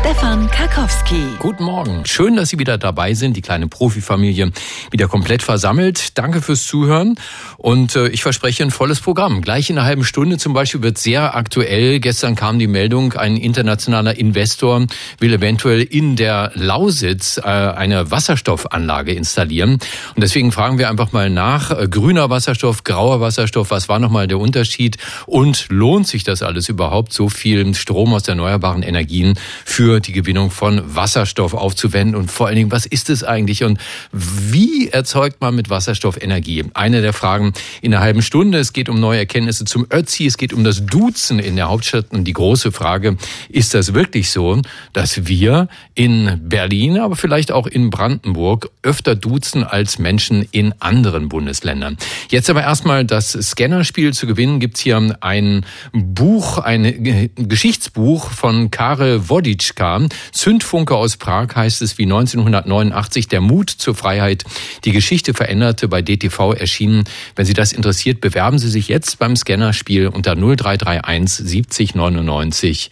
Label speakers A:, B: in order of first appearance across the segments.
A: Stefan Karkowski.
B: Guten Morgen. Schön, dass Sie wieder dabei sind. Die kleine Profifamilie wieder komplett versammelt. Danke fürs Zuhören. Und äh, ich verspreche ein volles Programm. Gleich in einer halben Stunde zum Beispiel wird sehr aktuell. Gestern kam die Meldung, ein internationaler Investor will eventuell in der Lausitz äh, eine Wasserstoffanlage installieren. Und deswegen fragen wir einfach mal nach. Äh, grüner Wasserstoff, grauer Wasserstoff, was war nochmal der Unterschied? Und lohnt sich das alles überhaupt, so viel Strom aus erneuerbaren Energien für die Gewinnung von Wasserstoff aufzuwenden. Und vor allen Dingen, was ist es eigentlich und wie erzeugt man mit Wasserstoff Energie? Eine der Fragen in einer halben Stunde. Es geht um neue Erkenntnisse zum Ötzi, es geht um das Duzen in der Hauptstadt. Und die große Frage, ist das wirklich so, dass wir in Berlin, aber vielleicht auch in Brandenburg öfter duzen als Menschen in anderen Bundesländern? Jetzt aber erstmal das Scannerspiel zu gewinnen, gibt's hier ein Buch, ein Geschichtsbuch von Karel Woddy Woditschka. Zündfunke aus Prag heißt es wie 1989 der Mut zur Freiheit. Die Geschichte veränderte bei DTV erschienen. Wenn Sie das interessiert, bewerben Sie sich jetzt beim Scannerspiel unter 0331 70 99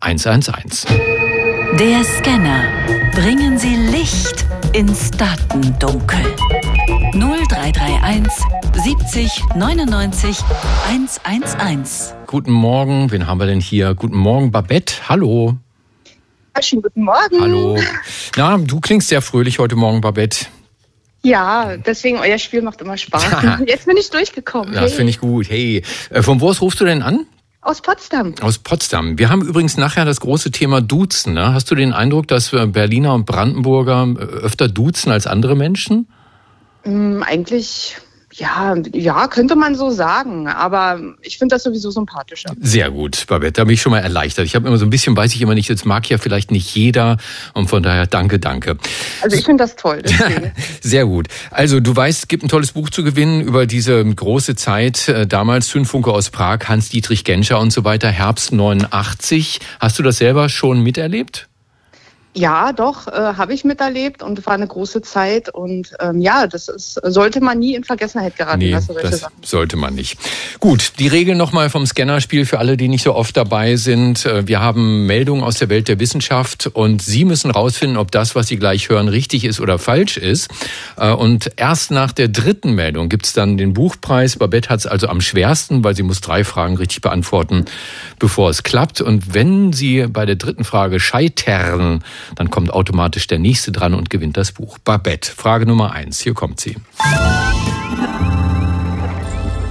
B: 111.
A: Der Scanner. Bringen Sie Licht ins Datendunkel. 0331 70 99 111.
B: Guten Morgen, wen haben wir denn hier? Guten Morgen, Babette. Hallo.
C: Schönen guten Morgen.
B: Hallo. Na, du klingst sehr fröhlich heute Morgen, Babette.
C: Ja, deswegen euer Spiel macht immer Spaß. Jetzt bin ich durchgekommen.
B: Das hey. finde ich gut. Hey, äh, von wo aus rufst du denn an?
C: Aus Potsdam.
B: Aus Potsdam. Wir haben übrigens nachher das große Thema Duzen. Ne? Hast du den Eindruck, dass Berliner und Brandenburger äh, öfter duzen als andere Menschen?
C: Mm, eigentlich ja, ja, könnte man so sagen. Aber ich finde das sowieso sympathischer.
B: Sehr gut, Babette. Da bin ich schon mal erleichtert. Ich habe immer so ein bisschen, weiß ich immer nicht, jetzt mag ja vielleicht nicht jeder. Und von daher danke, danke.
C: Also ich finde das toll.
B: Sehr gut. Also du weißt, es gibt ein tolles Buch zu gewinnen über diese große Zeit. Äh, damals Zündfunke aus Prag, Hans-Dietrich Genscher und so weiter, Herbst 89. Hast du das selber schon miterlebt?
C: Ja, doch, äh, habe ich miterlebt und war eine große Zeit. Und ähm, ja, das ist, sollte man nie in Vergessenheit geraten
B: nee,
C: lassen.
B: Das Sachen. sollte man nicht. Gut, die Regeln nochmal vom Scannerspiel für alle, die nicht so oft dabei sind. Äh, wir haben Meldungen aus der Welt der Wissenschaft und Sie müssen rausfinden, ob das, was Sie gleich hören, richtig ist oder falsch ist. Äh, und erst nach der dritten Meldung gibt's dann den Buchpreis. Babette hat es also am schwersten, weil sie muss drei Fragen richtig beantworten, bevor es klappt. Und wenn Sie bei der dritten Frage scheitern, dann kommt automatisch der nächste dran und gewinnt das Buch. Babette, Frage Nummer eins. Hier kommt sie.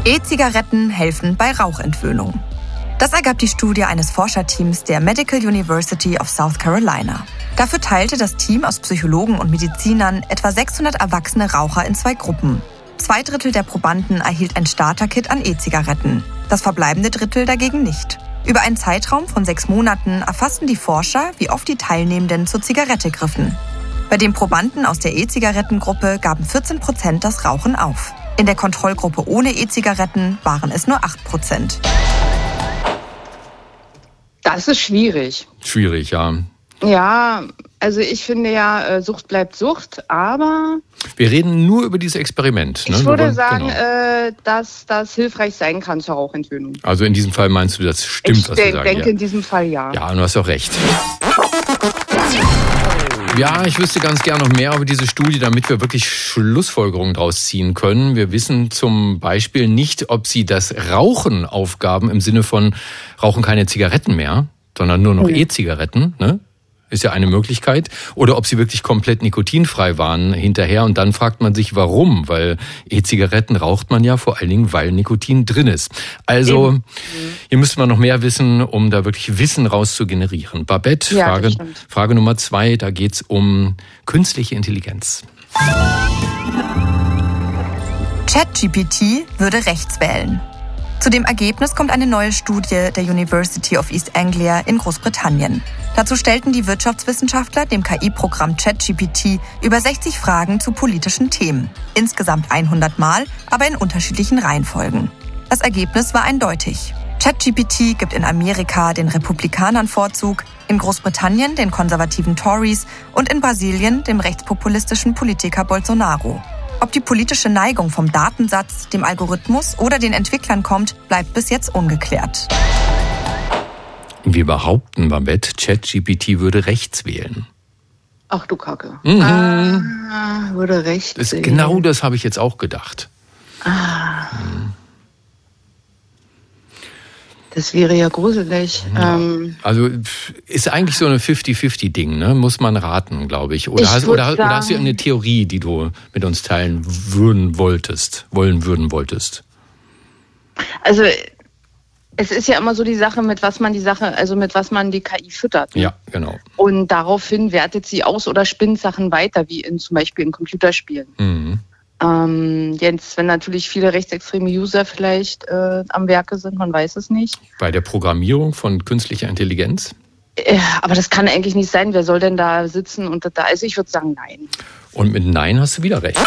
D: E-Zigaretten helfen bei Rauchentwöhnung. Das ergab die Studie eines Forscherteams der Medical University of South Carolina. Dafür teilte das Team aus Psychologen und Medizinern etwa 600 erwachsene Raucher in zwei Gruppen. Zwei Drittel der Probanden erhielt ein Starterkit an E-Zigaretten, das verbleibende Drittel dagegen nicht. Über einen Zeitraum von sechs Monaten erfassten die Forscher, wie oft die Teilnehmenden zur Zigarette griffen. Bei den Probanden aus der E-Zigarettengruppe gaben 14 Prozent das Rauchen auf. In der Kontrollgruppe ohne E-Zigaretten waren es nur 8 Prozent.
C: Das ist schwierig.
B: Schwierig, ja.
C: Ja, also ich finde ja, äh, Sucht bleibt Sucht, aber.
B: Wir reden nur über dieses Experiment.
C: Ne? Ich würde sagen, genau. äh, dass das hilfreich sein kann zur Rauchentwöhnung.
B: Also in diesem Fall meinst du, das stimmt,
C: ich
B: was du sagst?
C: Ich denke ja. in diesem Fall ja.
B: Ja, du hast auch recht. Ja, ich wüsste ganz gerne noch mehr über diese Studie, damit wir wirklich Schlussfolgerungen daraus ziehen können. Wir wissen zum Beispiel nicht, ob sie das Rauchen aufgaben im Sinne von rauchen keine Zigaretten mehr, sondern nur noch E-Zigaretten. Ne? Ist ja eine Möglichkeit. Oder ob sie wirklich komplett nikotinfrei waren hinterher. Und dann fragt man sich, warum? Weil E-Zigaretten raucht man ja vor allen Dingen, weil Nikotin drin ist. Also Eben. hier müsste man noch mehr wissen, um da wirklich Wissen raus zu generieren. Babette, ja, Frage, Frage Nummer zwei, da geht's um künstliche Intelligenz.
D: ChatGPT würde rechts wählen. Zu dem Ergebnis kommt eine neue Studie der University of East Anglia in Großbritannien. Dazu stellten die Wirtschaftswissenschaftler dem KI-Programm ChatGPT über 60 Fragen zu politischen Themen. Insgesamt 100 Mal, aber in unterschiedlichen Reihenfolgen. Das Ergebnis war eindeutig. ChatGPT gibt in Amerika den Republikanern Vorzug, in Großbritannien den konservativen Tories und in Brasilien dem rechtspopulistischen Politiker Bolsonaro. Ob die politische Neigung vom Datensatz, dem Algorithmus oder den Entwicklern kommt, bleibt bis jetzt ungeklärt.
B: Wir behaupten, Babette, ChatGPT würde rechts wählen.
C: Ach du Kacke.
B: Mhm.
C: Ah, würde recht.
B: Das,
C: sehen.
B: genau das habe ich jetzt auch gedacht.
C: Das wäre ja gruselig. Ähm,
B: Also ist eigentlich so eine 50-50-Ding, ne? Muss man raten, glaube ich. Oder,
C: Ich
B: hast, oder, oder hast du
C: sagen-
B: eine Theorie, die du mit uns teilen würden wolltest, wollen würden wolltest?
C: also es ist ja immer so die Sache, mit was man die Sache, also mit was man die KI füttert.
B: Ja, genau.
C: Und daraufhin wertet sie aus oder spinnt Sachen weiter, wie in zum Beispiel in Computerspielen.
B: Mhm.
C: Ähm, jetzt, wenn natürlich viele rechtsextreme User vielleicht äh, am Werke sind, man weiß es nicht.
B: Bei der Programmierung von künstlicher Intelligenz?
C: Äh, aber das kann eigentlich nicht sein. Wer soll denn da sitzen und da? Also ich würde sagen, nein.
B: Und mit Nein hast du wieder recht.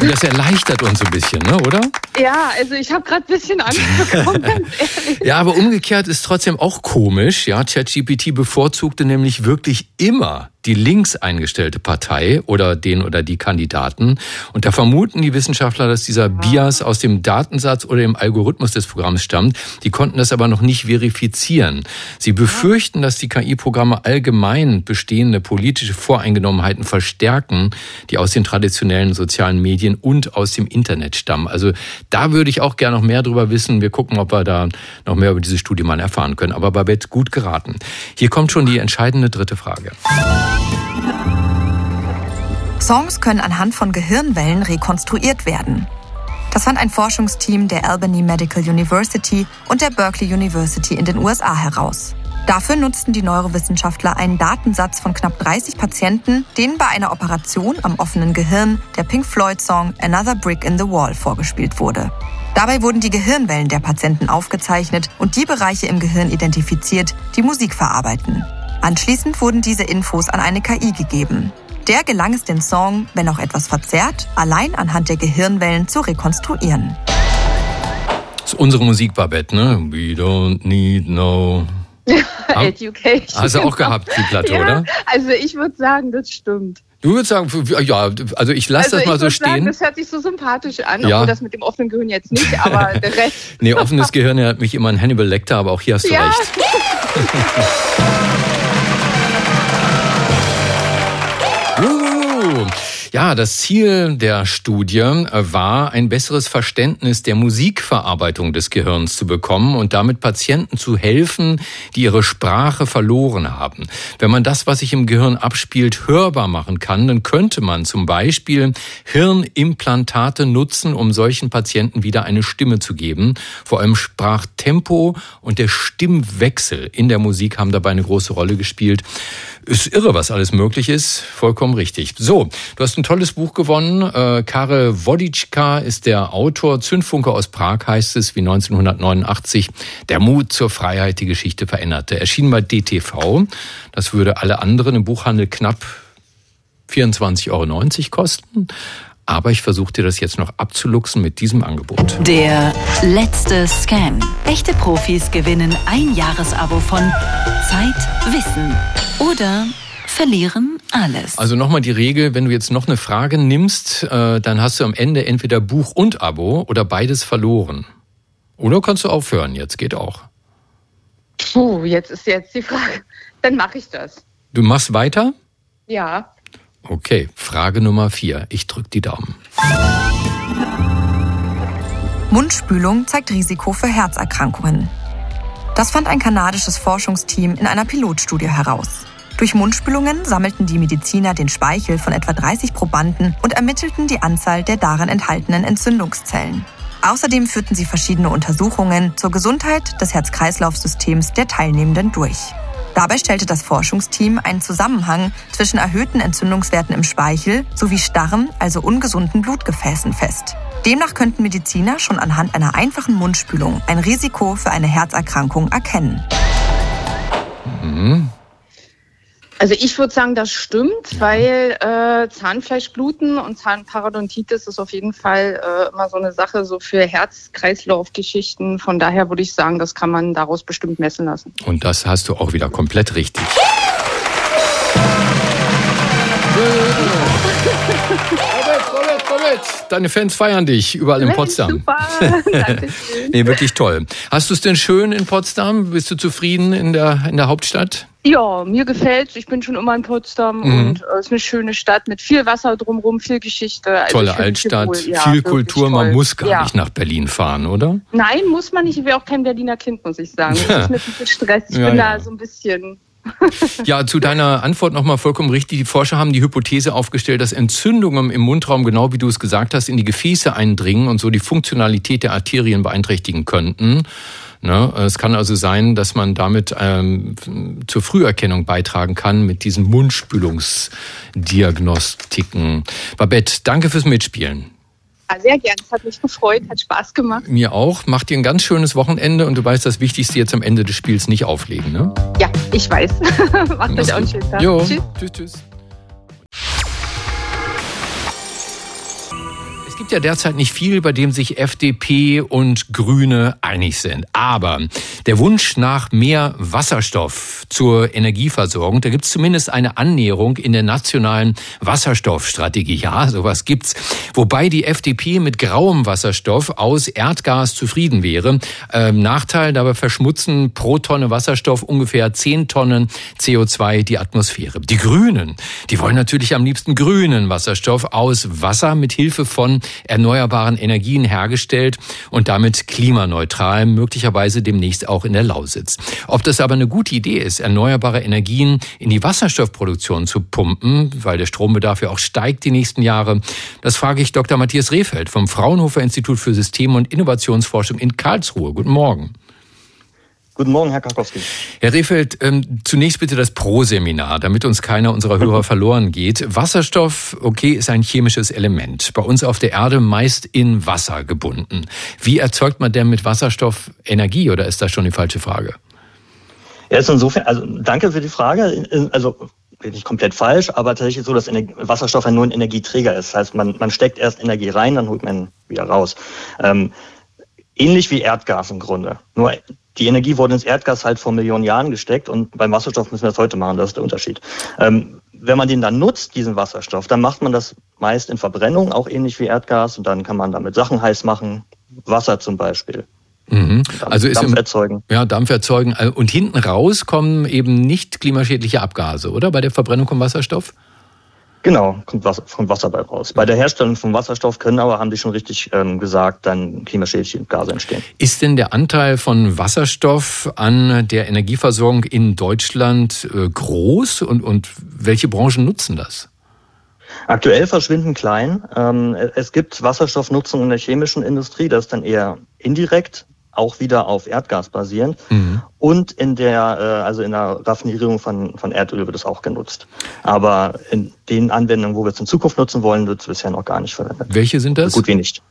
B: Und das erleichtert uns so ein bisschen, ne, oder?
C: Ja, also ich habe gerade ein bisschen Angst bekommen, ganz ehrlich.
B: Ja, aber umgekehrt ist trotzdem auch komisch. Ja, ChatGPT bevorzugte nämlich wirklich immer die links eingestellte Partei oder den oder die Kandidaten. Und da vermuten die Wissenschaftler, dass dieser Bias aus dem Datensatz oder dem Algorithmus des Programms stammt. Die konnten das aber noch nicht verifizieren. Sie befürchten, dass die KI-Programme allgemein bestehende politische Voreingenommenheiten verstärken, die aus den traditionellen sozialen Medien und aus dem Internet stammen. Also da würde ich auch gerne noch mehr drüber wissen. Wir gucken, ob wir da noch mehr über diese Studie mal erfahren können. Aber Babette, gut geraten. Hier kommt schon die entscheidende dritte Frage.
D: Songs können anhand von Gehirnwellen rekonstruiert werden. Das fand ein Forschungsteam der Albany Medical University und der Berkeley University in den USA heraus. Dafür nutzten die Neurowissenschaftler einen Datensatz von knapp 30 Patienten, denen bei einer Operation am offenen Gehirn der Pink Floyd-Song Another Brick in the Wall vorgespielt wurde. Dabei wurden die Gehirnwellen der Patienten aufgezeichnet und die Bereiche im Gehirn identifiziert, die Musik verarbeiten. Anschließend wurden diese Infos an eine KI gegeben. Der gelang es den Song, wenn auch etwas verzerrt, allein anhand der Gehirnwellen zu rekonstruieren.
B: Das ist unsere Musik, Babette, ne? We don't need no...
C: Education.
B: Hast du auch gehabt, die Platte,
C: ja,
B: oder?
C: Also ich würde sagen, das stimmt.
B: Du würdest sagen, ja, also ich lasse
C: also
B: das mal
C: ich
B: so
C: würd Sagen,
B: stehen.
C: das hört sich so sympathisch an,
B: Ja.
C: obwohl das mit dem offenen Gehirn jetzt nicht, aber der Rest.
B: Nee, offenes Gehirn erinnert mich immer an Hannibal Lecter, aber auch hier hast du
C: Ja.
B: recht. Ja, das Ziel der Studie äh, war, ein besseres Verständnis der Musikverarbeitung des Gehirns zu bekommen und damit Patienten zu helfen, die ihre Sprache verloren haben. Wenn man das, was sich im Gehirn abspielt, hörbar machen kann, dann könnte man zum Beispiel Hirnimplantate nutzen, um solchen Patienten wieder eine Stimme zu geben. Vor allem Sprachtempo und der Stimmwechsel in der Musik haben dabei eine große Rolle gespielt. Ist irre, was alles möglich ist. Vollkommen richtig. So, du hast ein tolles Buch gewonnen. Äh, Karel Woditschka ist der Autor. Zündfunke aus Prag heißt es, wie 1989. Der Mut zur Freiheit, die Geschichte veränderte. Erschien bei DTV. Das würde alle anderen im Buchhandel knapp 24,90 Euro kosten. Aber ich versuche dir das jetzt noch abzuluxen mit diesem Angebot.
A: Der letzte Scan. Echte Profis gewinnen ein Jahresabo von Zeit, Wissen oder verlieren alles.
B: Also nochmal die Regel, wenn du jetzt noch eine Frage nimmst, äh, dann hast du am Ende entweder Buch und Abo oder beides verloren. Oder kannst du aufhören, jetzt geht auch.
C: Puh, jetzt ist jetzt die Frage. Dann mache ich das.
B: Du machst weiter?
C: Ja.
B: Okay, Frage Nummer vier. Ich drück die Daumen.
D: Mundspülung zeigt Risiko für Herzerkrankungen. Das fand ein kanadisches Forschungsteam in einer Pilotstudie heraus. Durch Mundspülungen sammelten die Mediziner den Speichel von etwa 30 Probanden und ermittelten die Anzahl der darin enthaltenen Entzündungszellen. Außerdem führten sie verschiedene Untersuchungen zur Gesundheit des Herz-Kreislauf-Systems der Teilnehmenden durch. Dabei stellte das Forschungsteam einen Zusammenhang zwischen erhöhten Entzündungswerten im Speichel sowie starren, also ungesunden Blutgefäßen fest. Demnach könnten Mediziner schon anhand einer einfachen Mundspülung ein Risiko für eine Herzerkrankung erkennen.
C: Also ich würde sagen, das stimmt, weil äh, Zahnfleischbluten und Zahnparodontitis ist auf jeden Fall äh, immer so eine Sache so für Herz-Kreislauf-Geschichten. Von daher würde ich sagen, das kann man daraus bestimmt messen lassen.
B: Und das hast du auch wieder komplett richtig. deine Fans feiern dich überall in Potsdam. Super, nee, wirklich toll. Hast du es denn schön in Potsdam? Bist du zufrieden in der, in der Hauptstadt?
C: Ja, mir gefällt's. Ich bin schon immer in Potsdam mhm. und äh, es ist eine schöne Stadt mit viel Wasser drumherum, viel Geschichte.
B: Also Tolle Altstadt, ja, viel Kultur. Man muss gar ja. nicht nach Berlin fahren, oder?
C: Nein, muss man nicht. Ich wäre auch kein Berliner Kind, muss ich sagen. Ja. Das ist mir viel Stress. Ich bin da so ein bisschen
B: ja, zu deiner Antwort nochmal vollkommen richtig. Die Forscher haben die Hypothese aufgestellt, dass Entzündungen im Mundraum, genau wie du es gesagt hast, in die Gefäße eindringen und so die Funktionalität der Arterien beeinträchtigen könnten. Ne? Es kann also sein, dass man damit ähm, zur Früherkennung beitragen kann mit diesen Mundspülungsdiagnostiken. Babette, danke fürs Mitspielen.
C: Sehr gern. Es hat mich gefreut, hat Spaß gemacht.
B: Mir auch. Macht dir ein ganz schönes Wochenende und du weißt das Wichtigste jetzt am Ende des Spiels nicht auflegen, ne?
C: Ja, ich weiß. Macht euch auch einen schönen Tag.
B: Jo. Tschüss. Tschüss, tschüss. Gibt ja derzeit nicht viel, bei dem sich FDP und Grüne einig sind. Aber der Wunsch nach mehr Wasserstoff zur Energieversorgung, da gibt es zumindest eine Annäherung in der nationalen Wasserstoffstrategie. Ja, sowas gibt's. Wobei die FDP mit grauem Wasserstoff aus Erdgas zufrieden wäre. Ähm, Nachteil, dabei verschmutzen pro Tonne Wasserstoff ungefähr 10 Tonnen CO2 die Atmosphäre. Die Grünen, die wollen natürlich am liebsten grünen Wasserstoff aus Wasser mit Hilfe von erneuerbaren Energien hergestellt und damit klimaneutral, möglicherweise demnächst auch in der Lausitz. Ob das aber eine gute Idee ist, erneuerbare Energien in die Wasserstoffproduktion zu pumpen, weil der Strombedarf ja auch steigt die nächsten Jahre, das frage ich Dr. Matthias Rehfeld vom Fraunhofer Institut für System- und Innovationsforschung in Karlsruhe. Guten Morgen.
E: Guten Morgen, Herr Karkowski.
B: Herr Rehfeld, ähm, zunächst bitte das Pro-Seminar, damit uns keiner unserer Hörer verloren geht. Wasserstoff, okay, ist ein chemisches Element. Bei uns auf der Erde meist in Wasser gebunden. Wie erzeugt man denn mit Wasserstoff Energie oder ist das schon die falsche Frage?
E: Ja, ist insofern, also danke für die Frage. Also nicht komplett falsch, aber tatsächlich so, dass Wasserstoff ja nur ein Energieträger ist. Das heißt, man, man steckt erst Energie rein, dann holt man wieder raus. Ähm, ähnlich wie Erdgas im Grunde. Nur die Energie wurde ins Erdgas halt vor Millionen Jahren gesteckt und beim Wasserstoff müssen wir das heute machen, das ist der Unterschied. Ähm, wenn man den dann nutzt, diesen Wasserstoff, dann macht man das meist in Verbrennung, auch ähnlich wie Erdgas und dann kann man damit Sachen heiß machen, Wasser zum Beispiel.
B: Mhm. Also ist Dampf im, erzeugen. Ja, Dampf erzeugen. Und hinten raus kommen eben nicht klimaschädliche Abgase, oder? Bei der Verbrennung von Wasserstoff?
E: Genau, kommt Wasser, kommt Wasser bei raus. Bei der Herstellung von Wasserstoff können aber, haben die schon richtig ähm, gesagt, dann klimaschädliche Gase entstehen.
B: Ist denn der Anteil von Wasserstoff an der Energieversorgung in Deutschland äh, groß und, und welche Branchen nutzen das?
E: Aktuell verschwinden klein. Ähm, es gibt Wasserstoffnutzung in der chemischen Industrie, das ist dann eher indirekt auch wieder auf Erdgas basierend. Mhm. Und in der, äh, also in der Raffinierung von, von Erdöl wird es auch genutzt. Aber in den Anwendungen, wo wir es in Zukunft nutzen wollen, wird es bisher noch gar nicht verwendet.
B: Welche sind das?
E: Gut wie nicht.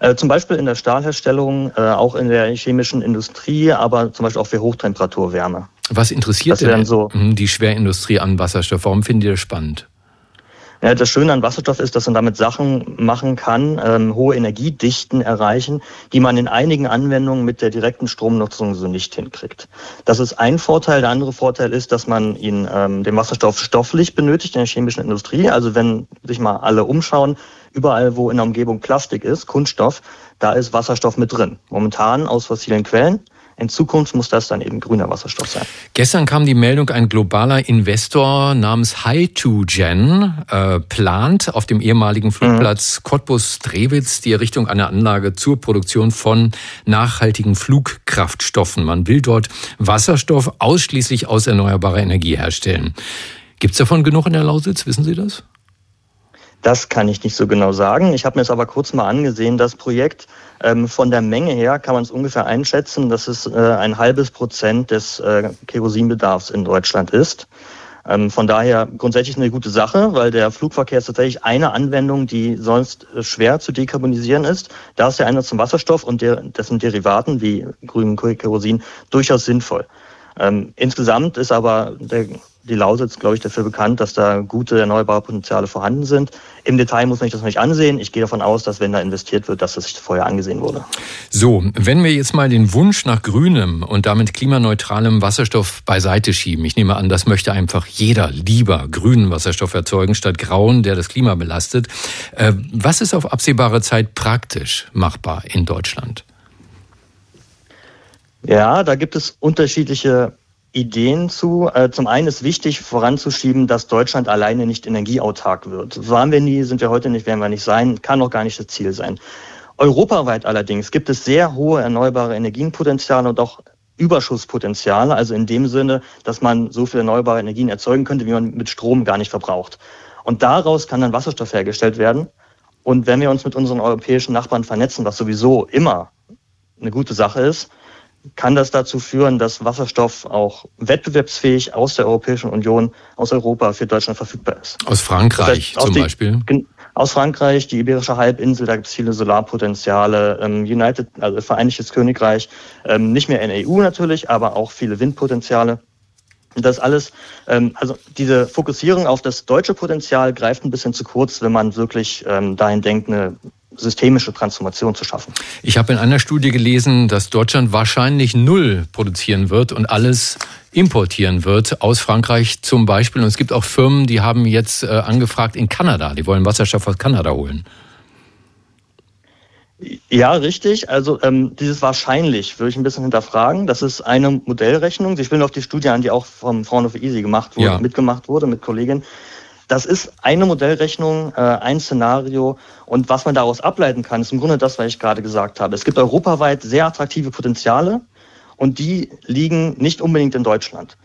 E: Äh, zum Beispiel in der Stahlherstellung, äh, auch in der chemischen Industrie, aber zum Beispiel auch für Hochtemperaturwärme.
B: Was interessiert denn so die Schwerindustrie an Wasserstoff? Warum findet ihr das spannend?
E: Ja, das Schöne an Wasserstoff ist, dass man damit Sachen machen kann, ähm, hohe Energiedichten erreichen, die man in einigen Anwendungen mit der direkten Stromnutzung so nicht hinkriegt. Das ist ein Vorteil. Der andere Vorteil ist, dass man ihn, ähm, den Wasserstoff stofflich benötigt in der chemischen Industrie. Also wenn sich mal alle umschauen, überall wo in der Umgebung Plastik ist, Kunststoff, da ist Wasserstoff mit drin. Momentan aus fossilen Quellen. In Zukunft muss das dann eben grüner Wasserstoff sein.
B: Gestern kam die Meldung, ein globaler Investor namens Hy2Gen äh, plant auf dem ehemaligen Flugplatz mhm. Cottbus-Drewitz die Errichtung einer Anlage zur Produktion von nachhaltigen Flugkraftstoffen. Man will dort Wasserstoff ausschließlich aus erneuerbarer Energie herstellen. Gibt es davon genug in der Lausitz? Wissen Sie das?
E: Das kann ich nicht so genau sagen. Ich habe mir es aber kurz mal angesehen. Das Projekt ähm, von der Menge her kann man es ungefähr einschätzen, dass es äh, ein halbes Prozent des äh, Kerosinbedarfs in Deutschland ist. Ähm, von daher grundsätzlich eine gute Sache, weil der Flugverkehr ist tatsächlich eine Anwendung, die sonst äh, schwer zu dekarbonisieren ist. Da ist der Einsatz zum Wasserstoff und der, dessen Derivaten wie grünem Kerosin durchaus sinnvoll. Ähm, insgesamt ist aber der die Lausitz, glaube ich, dafür bekannt, dass da gute erneuerbare Potenziale vorhanden sind. Im Detail muss man sich das noch nicht ansehen. Ich gehe davon aus, dass wenn da investiert wird, dass das vorher angesehen wurde.
B: So, wenn wir jetzt mal den Wunsch nach grünem und damit klimaneutralem Wasserstoff beiseite schieben. Ich nehme an, das möchte einfach jeder lieber grünen Wasserstoff erzeugen statt grauen, der das Klima belastet. Äh, was ist auf absehbare Zeit praktisch machbar in Deutschland?
E: Ja, da gibt es unterschiedliche Ideen zu. Äh, zum einen ist wichtig voranzuschieben, dass Deutschland alleine nicht energieautark wird. Waren wir nie, sind wir heute nicht, werden wir nicht sein, kann auch gar nicht das Ziel sein. Europaweit allerdings gibt es sehr hohe erneuerbare Energienpotenziale und auch Überschusspotenziale, also in dem Sinne, dass man so viel erneuerbare Energien erzeugen könnte, wie man mit Strom gar nicht verbraucht. Und daraus kann dann Wasserstoff hergestellt werden. Und wenn wir uns mit unseren europäischen Nachbarn vernetzen, was sowieso immer eine gute Sache ist, kann das dazu führen, dass Wasserstoff auch wettbewerbsfähig aus der Europäischen Union, aus Europa für Deutschland verfügbar ist.
B: Aus Frankreich zum die, Beispiel?
E: Aus Frankreich, die Iberische Halbinsel, da gibt es viele Solarpotenziale. Ähm, United, also Vereinigtes Königreich, ähm, nicht mehr in der EU natürlich, aber auch viele Windpotenziale. Das alles, ähm, also diese Fokussierung auf das deutsche Potenzial greift ein bisschen zu kurz, wenn man wirklich ähm, dahin denkt, eine systemische Transformation zu schaffen.
B: Ich habe in einer Studie gelesen, dass Deutschland wahrscheinlich null produzieren wird und alles importieren wird aus Frankreich zum Beispiel. Und es gibt auch Firmen, die haben jetzt äh, angefragt in Kanada. Die wollen Wasserstoff aus Kanada holen.
E: Ja, richtig. Also ähm, dieses wahrscheinlich würde ich ein bisschen hinterfragen. Das ist eine Modellrechnung. Sie spielen auf die Studie an, die auch vom Frauen of Easy gemacht wurde, ja. mitgemacht wurde mit Kolleginnen. Das ist eine Modellrechnung, äh, ein Szenario. Und was man daraus ableiten kann, ist im Grunde das, was ich gerade gesagt habe. Es gibt europaweit sehr attraktive Potenziale und die liegen nicht unbedingt in Deutschland.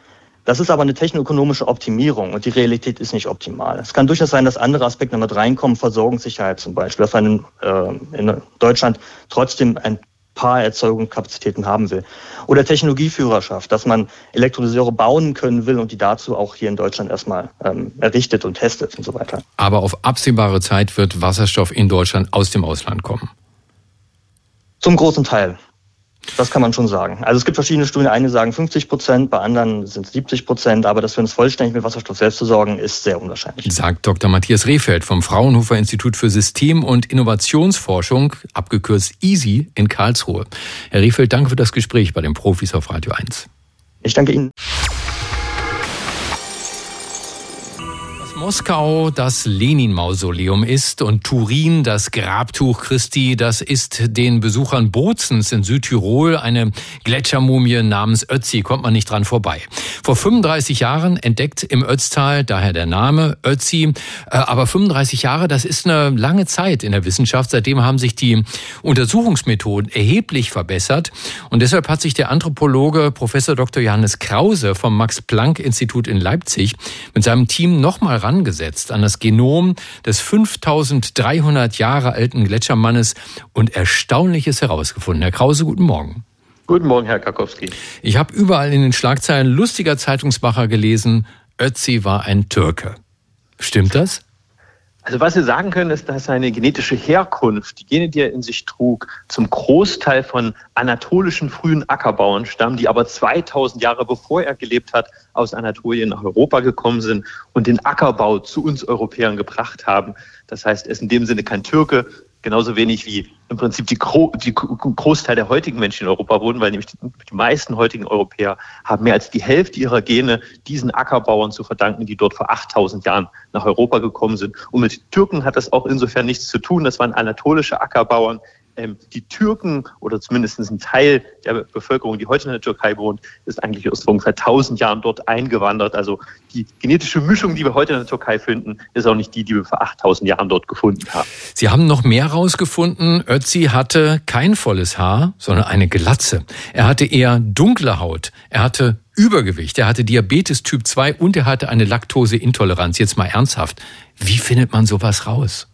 E: Das ist aber eine technoökonomische Optimierung und die Realität ist nicht optimal. Es kann durchaus sein, dass andere Aspekte mit reinkommen, Versorgungssicherheit zum Beispiel, dass man in, äh, in Deutschland trotzdem ein paar Erzeugungskapazitäten haben will. Oder Technologieführerschaft, dass man Elektrolyseure bauen können will und die dazu auch hier in Deutschland erstmal ähm, errichtet und testet und so weiter.
B: Aber auf absehbare Zeit wird Wasserstoff in Deutschland aus dem Ausland kommen.
E: Zum großen Teil. Das kann man schon sagen. Also es gibt verschiedene Studien. Einige sagen 50 Prozent, bei anderen sind es 70 Prozent. Aber dass wir uns vollständig mit Wasserstoff selbst versorgen, ist sehr unwahrscheinlich.
B: Sagt Dr. Matthias Rehfeld vom Fraunhofer Institut für System- und Innovationsforschung, abgekürzt EASY, in Karlsruhe. Herr Rehfeld, danke für das Gespräch bei den Profis auf Radio 1.
E: Ich danke Ihnen.
B: Moskau das Lenin-Mausoleum ist und Turin das Grabtuch Christi, das ist den Besuchern Bozens in Südtirol eine Gletschermumie namens Ötzi, kommt man nicht dran vorbei. Vor 35 Jahren entdeckt im Ötztal, daher der Name Ötzi, äh, aber 35 Jahre, das ist eine lange Zeit in der Wissenschaft. Seitdem haben sich die Untersuchungsmethoden erheblich verbessert und deshalb hat sich der Anthropologe Professor Dr. Johannes Krause vom Max-Planck-Institut in Leipzig mit seinem Team nochmal herangesetzt an das Genom des 5300 Jahre alten Gletschermannes und Erstaunliches herausgefunden. Herr Krause, guten Morgen.
F: Guten Morgen, Herr Karkowski.
B: Ich habe überall in den Schlagzeilen lustiger Zeitungsmacher gelesen, Ötzi war ein Türke. Stimmt das?
F: Also was wir sagen können, ist, dass seine genetische Herkunft, die Gene, die er in sich trug, zum Großteil von anatolischen frühen Ackerbauern stammen, die aber 2000 Jahre bevor er gelebt hat, aus Anatolien nach Europa gekommen sind und den Ackerbau zu uns Europäern gebracht haben. Das heißt, er ist in dem Sinne kein Türke, genauso wenig wie im Prinzip die, Gro die Großteil der heutigen Menschen in Europa wohnen, weil nämlich die, die, meisten heutigen Europäer haben mehr als die Hälfte ihrer Gene diesen Ackerbauern zu verdanken, die dort vor 8000 Jahren nach Europa gekommen sind. Und mit Türken hat das auch insofern nichts zu tun. Das waren anatolische Ackerbauern, ähm, die Türken oder zumindest ein Teil der Bevölkerung, die heute in der Türkei wohnt, ist eigentlich vor ungefähr 1000 Jahren dort eingewandert. Also die genetische Mischung, die wir heute in der Türkei finden, ist auch nicht die, die wir vor 8000 Jahren dort gefunden haben.
B: Sie haben noch mehr herausgefunden. Ötzi hatte kein volles Haar, sondern eine Glatze. Er hatte eher dunkle Haut. Er hatte Übergewicht, er hatte Diabetes Typ 2 und er hatte eine Laktoseintoleranz. Jetzt mal ernsthaft. Wie findet man sowas raus?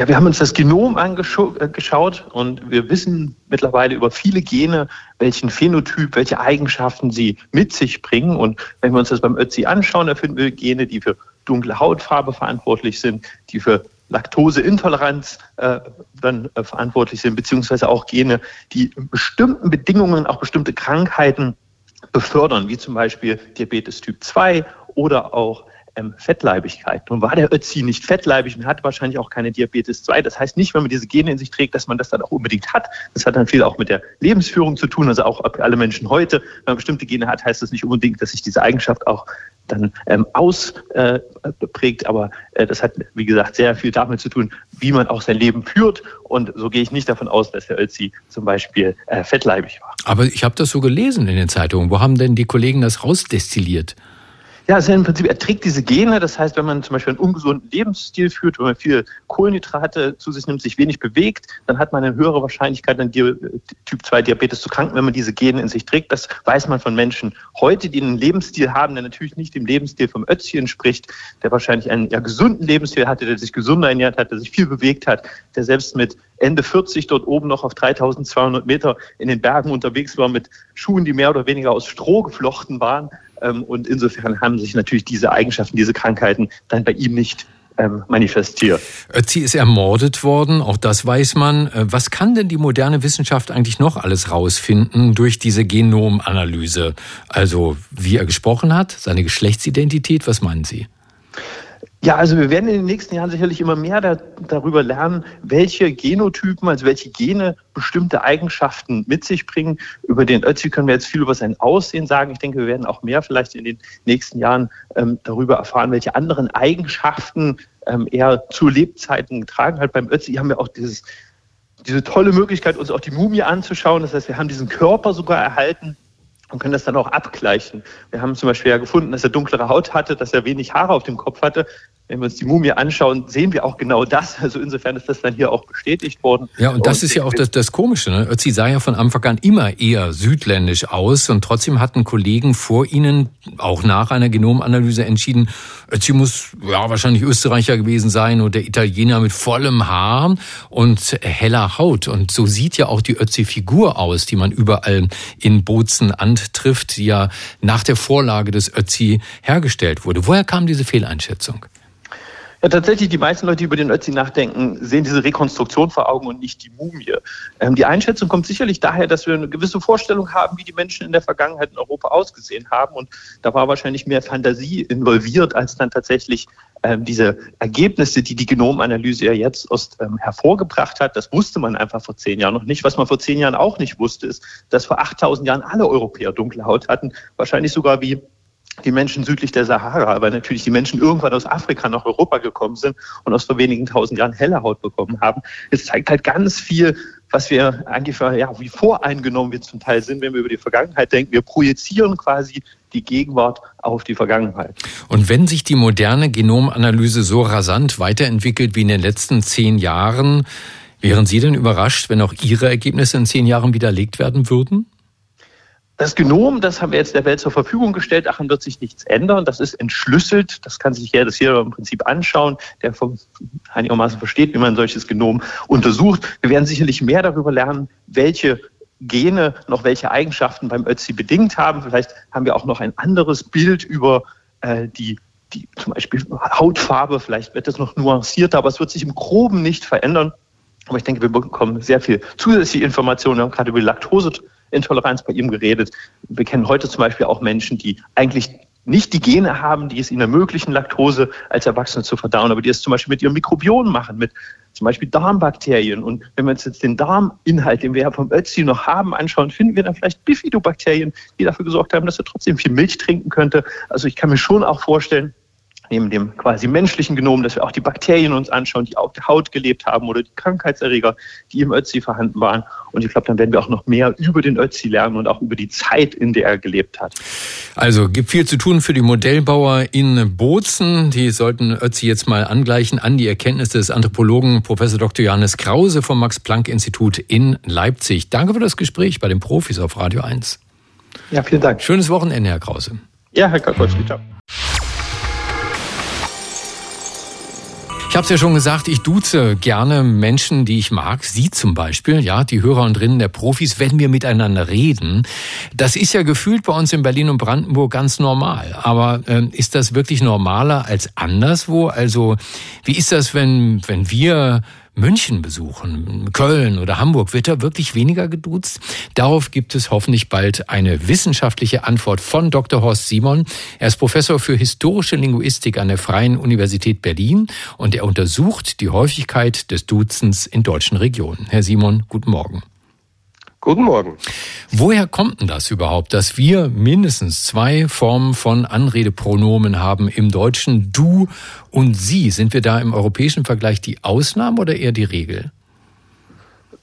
F: Ja, wir haben uns das Genom angeschaut äh, und wir wissen mittlerweile über viele Gene, welchen Phänotyp, welche Eigenschaften sie mit sich bringen. Und wenn wir uns das beim Ötzi anschauen, da finden wir Gene, die für dunkle Hautfarbe verantwortlich sind, die für Laktoseintoleranz äh, dann äh, verantwortlich sind, beziehungsweise auch Gene, die in bestimmten Bedingungen auch bestimmte Krankheiten befördern, wie zum Beispiel Diabetes Typ 2 oder auch ähm, Fettleibigkeit. Nun war der Ötzi nicht fettleibig und hatte wahrscheinlich auch keine Diabetes 2. Das heißt nicht, wenn man diese Gene in sich trägt, dass man das dann auch unbedingt hat. Das hat dann viel auch mit der Lebensführung zu tun. Also auch alle Menschen heute, wenn man bestimmte Gene hat, heißt das nicht unbedingt, dass sich diese Eigenschaft auch dann ähm, ausprägt. Äh, Aber äh, das hat, wie gesagt, sehr viel damit zu tun, wie man auch sein Leben führt. Und so gehe ich nicht davon aus, dass Herr Ötzi zum Beispiel äh, fettleibig war.
B: Aber ich habe das so gelesen in den Zeitungen. Wo haben denn die Kollegen das rausdestilliert?
F: Ja, also im Prinzip, er trägt diese Gene. Das heißt, wenn man zum Beispiel einen ungesunden Lebensstil führt, wenn man viel Kohlenhydrate zu sich nimmt, sich wenig bewegt, dann hat man eine höhere Wahrscheinlichkeit, an Typ 2 Diabetes zu kranken, wenn man diese Gene in sich trägt. Das weiß man von Menschen heute, die einen Lebensstil haben, der natürlich nicht dem Lebensstil vom Ötzi entspricht, der wahrscheinlich einen ja, gesunden Lebensstil hatte, der sich gesunder ernährt hat, der sich viel bewegt hat, der selbst mit Ende 40 dort oben noch auf 3200 Meter in den Bergen unterwegs war mit Schuhen, die mehr oder weniger aus Stroh geflochten waren. Ähm, und insofern haben sich natürlich diese Eigenschaften, diese Krankheiten dann bei ihm nicht ähm, manifestiert.
B: Ötzi ist ermordet worden, auch das weiß man. Äh, was kann denn die moderne Wissenschaft eigentlich noch alles rausfinden durch diese Genomanalyse? Also wie er gesprochen hat, seine Geschlechtsidentität, was meinen Sie?
F: Ja, also wir werden in den nächsten Jahren sicherlich immer mehr da, darüber lernen, welche Genotypen, also welche Gene bestimmte Eigenschaften mit sich bringen. Über den Ötzi können wir jetzt viel über sein Aussehen sagen. Ich denke, wir werden auch mehr vielleicht in den nächsten Jahren ähm, darüber erfahren, welche anderen Eigenschaften ähm, er zu Lebzeiten getragen hat. Beim Ötzi haben wir auch dieses, diese tolle Möglichkeit, uns auch die Mumie anzuschauen. Das heißt, wir haben diesen Körper sogar erhalten und können das dann auch abgleichen. Wir haben zum Beispiel ja gefunden, dass er dunklere Haut hatte, dass er wenig Haare auf dem Kopf hatte wenn wir uns die Mumie anschauen, sehen wir auch genau das. Also insofern ist das dann hier auch bestätigt worden.
B: Ja, und das und ist ja auch das, das Komische. Ne? Ötzi sah ja von Anfang an immer eher südländisch aus und trotzdem hatten Kollegen vor Ihnen auch nach einer Genomanalyse entschieden, Ötzi muss ja wahrscheinlich Österreicher gewesen sein oder Italiener mit vollem Haar und heller Haut. Und so sieht ja auch die Ötzi-Figur aus, die man überall in Bozen antrifft, die ja nach der Vorlage des Ötzi hergestellt wurde. Woher kam diese Fehleinschätzung?
F: Ja, tatsächlich, die meisten Leute, die über den Ötzi nachdenken, sehen diese Rekonstruktion vor Augen und nicht die Mumie. Ähm, die Einschätzung kommt sicherlich daher, dass wir eine gewisse Vorstellung haben, wie die Menschen in der Vergangenheit in Europa ausgesehen haben. Und da war wahrscheinlich mehr Fantasie involviert, als dann tatsächlich ähm, diese Ergebnisse, die die Genomanalyse ja jetzt aus, ähm, hervorgebracht hat. Das wusste man einfach vor zehn Jahren noch nicht. Was man vor zehn Jahren auch nicht wusste, ist, dass vor 8000 Jahren alle Europäer dunkle Haut hatten. Wahrscheinlich sogar wie die Menschen südlich der Sahara, weil natürlich die Menschen irgendwann aus Afrika nach Europa gekommen sind und aus vor wenigen tausend Jahren helle Haut bekommen haben. Es zeigt halt ganz viel, was wir eigentlich ja, wie voreingenommen wir zum Teil sind, wenn wir über die Vergangenheit denken. Wir projizieren quasi die Gegenwart auf die Vergangenheit.
B: Und wenn sich die moderne Genomanalyse so rasant weiterentwickelt wie in den letzten zehn Jahren, wären Sie denn überrascht, wenn auch Ihre Ergebnisse in zehn Jahren widerlegt werden würden?
F: Das Genom, das haben wir jetzt der Welt zur Verfügung gestellt. Daran wird sich nichts ändern. Das ist entschlüsselt. Das kann sich jeder hier im Prinzip anschauen, der einigermaßen versteht, wie man ein solches Genom untersucht. Wir werden sicherlich mehr darüber lernen, welche Gene noch welche Eigenschaften beim Ötzi bedingt haben. Vielleicht haben wir auch noch ein anderes Bild über äh, die, die zum Beispiel Hautfarbe. Vielleicht wird das noch nuancierter, aber es wird sich im Groben nicht verändern. Aber ich denke, wir bekommen sehr viel zusätzliche Informationen. Wir haben gerade über Laktose Intoleranz bei ihm geredet. Wir kennen heute zum Beispiel auch Menschen, die eigentlich nicht die Gene haben, die es ihnen ermöglichen, Laktose als Erwachsene zu verdauen, aber die es zum Beispiel mit ihrem Mikrobiom machen, mit zum Beispiel Darmbakterien. Und wenn wir uns jetzt den Darminhalt, den wir ja vom Ötzi noch haben, anschauen, finden wir dann vielleicht Bifidobakterien, die dafür gesorgt haben, dass er trotzdem viel Milch trinken könnte. Also ich kann mir schon auch vorstellen, neben dem quasi menschlichen Genom, dass wir auch die Bakterien uns anschauen, die auf der Haut gelebt haben oder die Krankheitserreger, die im Ötzi vorhanden waren. Und ich glaube, dann werden wir auch noch mehr über den Ötzi lernen und auch über die Zeit, in der er gelebt hat.
B: Also gibt viel zu tun für die Modellbauer in Bozen. Die sollten Ötzi jetzt mal angleichen an die Erkenntnisse des Anthropologen Professor Dr. Johannes Krause vom Max-Planck-Institut in Leipzig. Danke für das Gespräch bei den Profis auf Radio 1.
F: Ja, vielen Dank.
B: Schönes Wochenende, Herr Krause.
F: Ja, Herr Kakowski, ciao.
B: Habe es ja schon gesagt, ich duze gerne Menschen, die ich mag. Sie zum Beispiel, ja, die Hörer und Drinnen der Profis, wenn wir miteinander reden. Das ist ja gefühlt bei uns in Berlin und Brandenburg ganz normal. Aber äh, ist das wirklich normaler als anderswo? Also wie ist das, wenn, wenn wir München besuchen, Köln oder Hamburg, wird da wirklich weniger geduzt? Darauf gibt es hoffentlich bald eine wissenschaftliche Antwort von Dr. Horst Simon. Er ist Professor für historische Linguistik an der Freien Universität Berlin und er untersucht die Häufigkeit des Duzens in deutschen Regionen. Herr Simon, guten Morgen.
G: Guten Morgen.
B: Woher kommt denn das überhaupt, dass wir mindestens zwei Formen von Anredepronomen haben im Deutschen du und sie? Sind wir da im europäischen Vergleich die Ausnahme oder eher die Regel?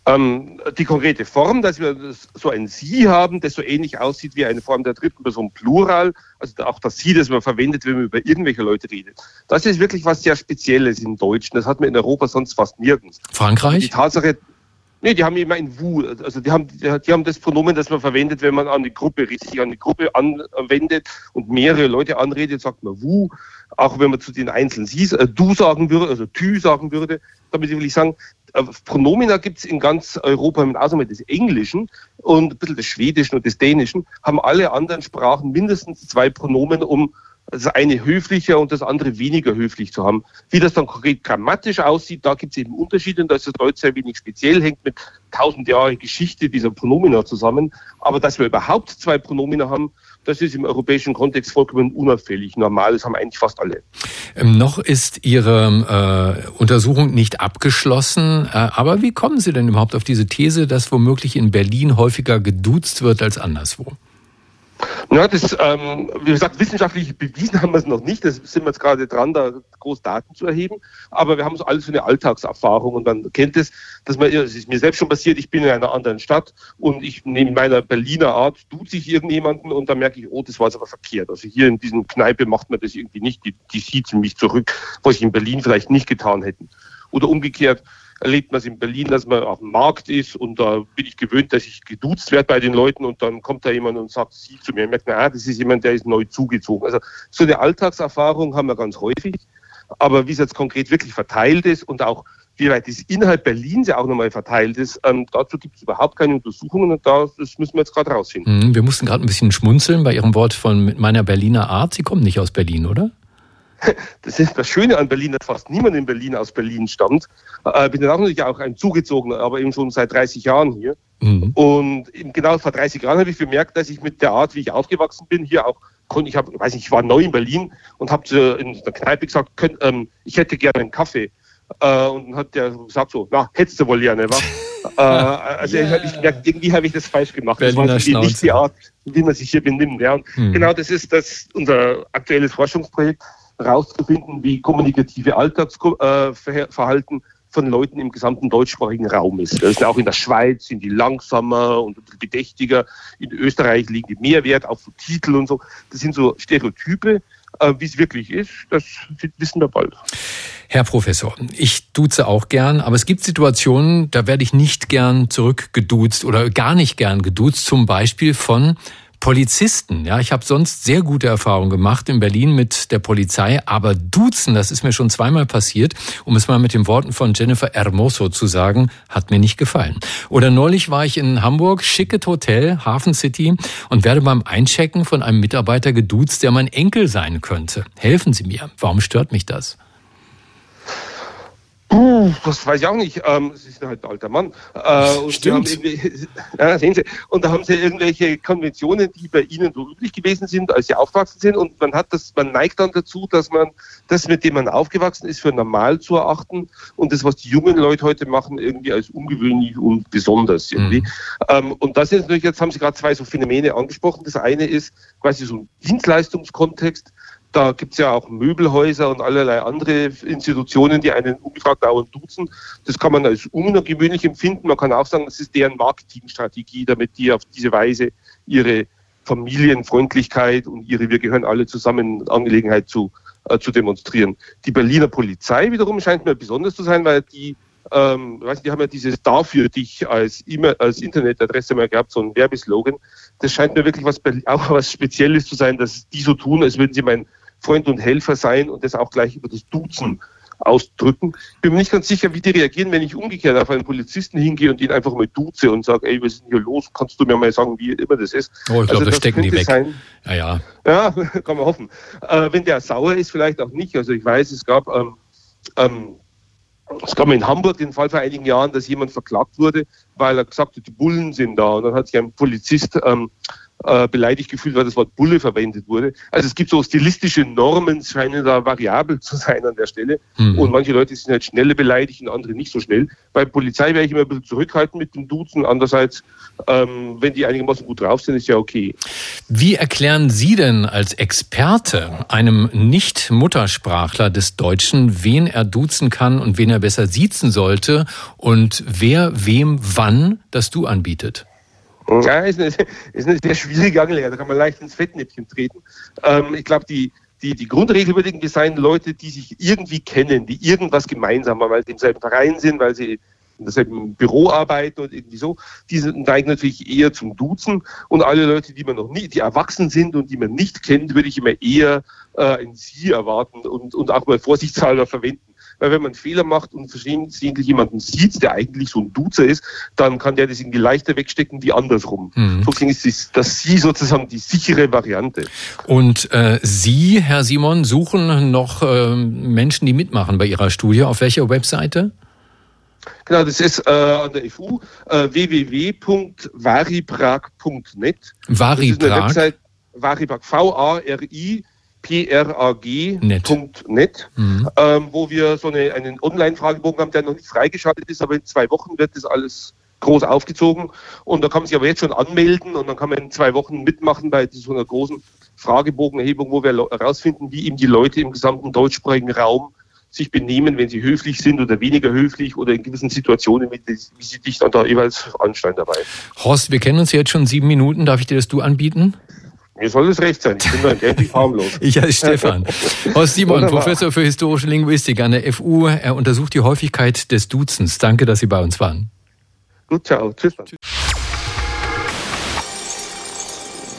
G: Ähm, die konkrete Form, dass wir so ein Sie haben, das so ähnlich aussieht wie eine Form der dritten Person Plural, also auch das Sie, das man verwendet, wenn man über irgendwelche Leute redet. Das ist wirklich was sehr Spezielles im Deutschen. Das hat man in Europa sonst fast nirgends.
B: Frankreich?
G: Die Tatsache, Nee, die haben immer ein Wu. Also die haben, die haben das Pronomen, das man verwendet, wenn man an die Gruppe, richtig an die Gruppe anwendet und mehrere Leute anredet, sagt man Wu. Auch wenn man zu den Einzelnen sie, äh, du sagen würde, also tü sagen würde. Damit will ich sagen, äh, Pronomina gibt es in ganz Europa, mit Ausnahme des Englischen und ein bisschen des Schwedischen und des Dänischen, haben alle anderen Sprachen mindestens zwei Pronomen, um das eine höflicher und das andere weniger höflich zu haben. Wie das dann konkret grammatisch aussieht, da gibt es eben Unterschiede und da ist das Deutsch sehr wenig speziell, hängt mit tausend Jahre Geschichte dieser Pronomina zusammen. Aber dass wir überhaupt zwei Pronomina haben, das ist im europäischen Kontext vollkommen unauffällig. Normal, das haben eigentlich fast alle.
B: Ähm, noch ist Ihre äh, Untersuchung nicht abgeschlossen. Äh, aber wie kommen Sie denn überhaupt auf diese These, dass womöglich in Berlin häufiger geduzt wird als anderswo?
G: Ja, das, ähm, wie gesagt, wissenschaftlich bewiesen haben wir es noch nicht. Da sind wir jetzt gerade dran, da groß Daten zu erheben. Aber wir haben so alles für eine Alltagserfahrung und man kennt es, dass man, es ist mir selbst schon passiert, ich bin in einer anderen Stadt und ich nehme meiner Berliner Art, tut sich irgendjemanden und dann merke ich, oh, das war aber verkehrt. Also hier in diesem Kneipe macht man das irgendwie nicht. Die, die sieht mich zurück, was ich in Berlin vielleicht nicht getan hätten. Oder umgekehrt, erlebt man es in Berlin, dass man auf dem Markt ist und da bin ich gewöhnt, dass ich geduzt werde bei den Leuten und dann kommt da jemand und sagt sie zu mir, ich merke, na, das ist jemand, der ist neu zugezogen. Also so eine Alltagserfahrung haben wir ganz häufig, aber wie es jetzt konkret wirklich verteilt ist und auch wie weit es innerhalb Berlins ja auch nochmal verteilt ist, ähm, dazu gibt es überhaupt keine Untersuchungen und das müssen wir jetzt gerade rausfinden.
B: Mhm, wir mussten gerade ein bisschen schmunzeln bei Ihrem Wort von meiner Berliner Art. Sie kommen nicht aus Berlin, oder?
G: Das ist das Schöne an Berlin, dass fast niemand in Berlin aus Berlin stammt. Äh, bin dann auch natürlich auch ein zugezogener, aber eben schon seit 30 Jahren hier. Mhm. Und eben genau vor 30 Jahren habe ich bemerkt, dass ich mit der Art, wie ich aufgewachsen bin, hier auch konnte. Ich habe, weiß nicht, ich war neu in Berlin und habe in der Kneipe gesagt, könnt, ähm, ich hätte gerne einen Kaffee. Äh, und dann hat der gesagt so, na, hättest du wohl gerne, wa? äh, also yeah. ich, ich merke, irgendwie habe ich das falsch gemacht.
B: Berliner
G: das war nicht die Art, wie man sich hier benimmt. Ja. Und mhm. Genau das ist das unser aktuelles Forschungsprojekt herauszufinden, wie kommunikative Alltagsverhalten von Leuten im gesamten deutschsprachigen Raum ist. Das ist auch in der Schweiz sind die langsamer und bedächtiger. In Österreich liegen die mehr auf so Titel und so. Das sind so Stereotype. Äh, wie es wirklich ist, das wissen wir bald.
B: Herr Professor, ich duze auch gern, aber es gibt Situationen, da werde ich nicht gern zurückgeduzt oder gar nicht gern geduzt, zum Beispiel von Polizisten. Ja, ich habe sonst sehr gute Erfahrungen gemacht in Berlin mit der Polizei, aber duzen, das ist mir schon zweimal passiert, um es mal mit den Worten von Jennifer Hermoso zu sagen, hat mir nicht gefallen. Oder neulich war ich in Hamburg, schicket Hotel, Hafen City und werde beim Einchecken von einem Mitarbeiter geduzt, der mein Enkel sein könnte. Helfen Sie mir. Warum stört mich das?
G: Puh, das weiß ich auch nicht. Ähm, es ist halt ein alter Mann.
B: Äh, und Stimmt.
G: Ja, sehen Sie. Und da haben Sie irgendwelche Konventionen, die bei Ihnen so üblich gewesen sind, als Sie aufgewachsen sind. Und man hat das, man neigt dann dazu, dass man das, mit dem man aufgewachsen ist, für normal zu erachten und das, was die jungen Leute heute machen, irgendwie als ungewöhnlich und besonders irgendwie. Mhm. Ähm, und das ist natürlich, jetzt haben Sie gerade zwei so Phänomene angesprochen. Das eine ist quasi so ein Dienstleistungskontext da gibt es ja auch Möbelhäuser und allerlei andere Institutionen, die einen ungefragt dauernd duzen. Das kann man als ungewöhnlich empfinden. Man kann auch sagen, das ist deren Marketingstrategie, damit die auf diese Weise ihre Familienfreundlichkeit und ihre Wir gehören alle zusammen Angelegenheit zu, äh, zu demonstrieren. Die Berliner Polizei wiederum scheint mir besonders zu sein, weil die ähm, weiß nicht, die haben ja dieses da für dich als, e als Internetadresse mal gehabt, so ein Werbeslogan. Das scheint mir wirklich was, auch was Spezielles zu sein, dass die so tun, als würden sie mein Freund und Helfer sein und das auch gleich über das Duzen ausdrücken. Ich bin mir nicht ganz sicher, wie die reagieren, wenn ich umgekehrt auf einen Polizisten hingehe und ihn einfach mal duze und sage, ey, was ist denn hier los? Kannst du mir mal sagen, wie immer das ist?
B: Oh, ich glaube, also, da stecken die weg. Sein,
G: ja, ja. Ja, kann man hoffen. Äh, wenn der sauer ist, vielleicht auch nicht. Also ich weiß, es gab ähm, ähm, es gab in Hamburg den Fall vor einigen Jahren, dass jemand verklagt wurde, weil er gesagt hat, die Bullen sind da. Und dann hat sich ein Polizist ähm, äh, beleidigt gefühlt, weil das Wort Bulle verwendet wurde. Also es gibt so stilistische Normen, scheinen da variabel zu sein an der Stelle. Mhm. Und manche Leute sind halt schneller beleidigt und andere nicht so schnell. Bei Polizei wäre ich immer ein bisschen zurückhaltend mit dem Duzen. Andererseits, ähm, wenn die einigermaßen gut drauf sind, ist ja okay.
B: Wie erklären Sie denn als Experte einem Nicht-Muttersprachler des Deutschen, wen er duzen kann und wen er besser siezen sollte und wer wem wann das Du anbietet?
G: Ja, ist eine, ist eine sehr schwierige Angelegenheit. Da kann man leicht ins Fettnäpfchen treten. Ähm, ich glaube, die, die, die Grundregel würde irgendwie sein, Leute, die sich irgendwie kennen, die irgendwas gemeinsam haben, weil sie im selben Verein sind, weil sie in derselben Büro arbeiten und irgendwie so, die neigen natürlich eher zum Duzen. Und alle Leute, die man noch nie, die erwachsen sind und die man nicht kennt, würde ich immer eher äh, ein Sie erwarten und, und auch mal vorsichtshalber verwenden. Weil wenn man Fehler macht und versehentlich jemanden sieht, der eigentlich so ein Duzer ist, dann kann der das irgendwie leichter wegstecken wie andersrum. Mhm. Deswegen ist das, das Sie sozusagen die sichere Variante.
B: Und äh, Sie, Herr Simon, suchen noch äh, Menschen, die mitmachen bei Ihrer Studie. Auf welcher Webseite?
G: Genau, das ist äh, an der FU äh, www.variprag.net.
B: Variprag?
G: Variprag, V-A-R-I prag.net, mhm. ähm, wo wir so eine, einen Online-Fragebogen haben, der noch nicht freigeschaltet ist, aber in zwei Wochen wird das alles groß aufgezogen. Und da kann man sich aber jetzt schon anmelden und dann kann man in zwei Wochen mitmachen bei so einer großen Fragebogenerhebung, wo wir herausfinden, wie eben die Leute im gesamten deutschsprachigen Raum sich benehmen, wenn sie höflich sind oder weniger höflich oder in gewissen Situationen, wie, sie dich dann da jeweils anstellen dabei.
B: Horst, wir kennen uns jetzt schon sieben Minuten. Darf ich dir das du anbieten?
G: Mir soll es recht sein. Ich bin da endlich harmlos.
B: ich heiße Stefan. Horst Simon, Wunderbar. Professor für historische Linguistik an der FU. Er untersucht die Häufigkeit des Duzens. Danke, dass Sie bei uns waren.
G: Gut, ciao. Tschüss.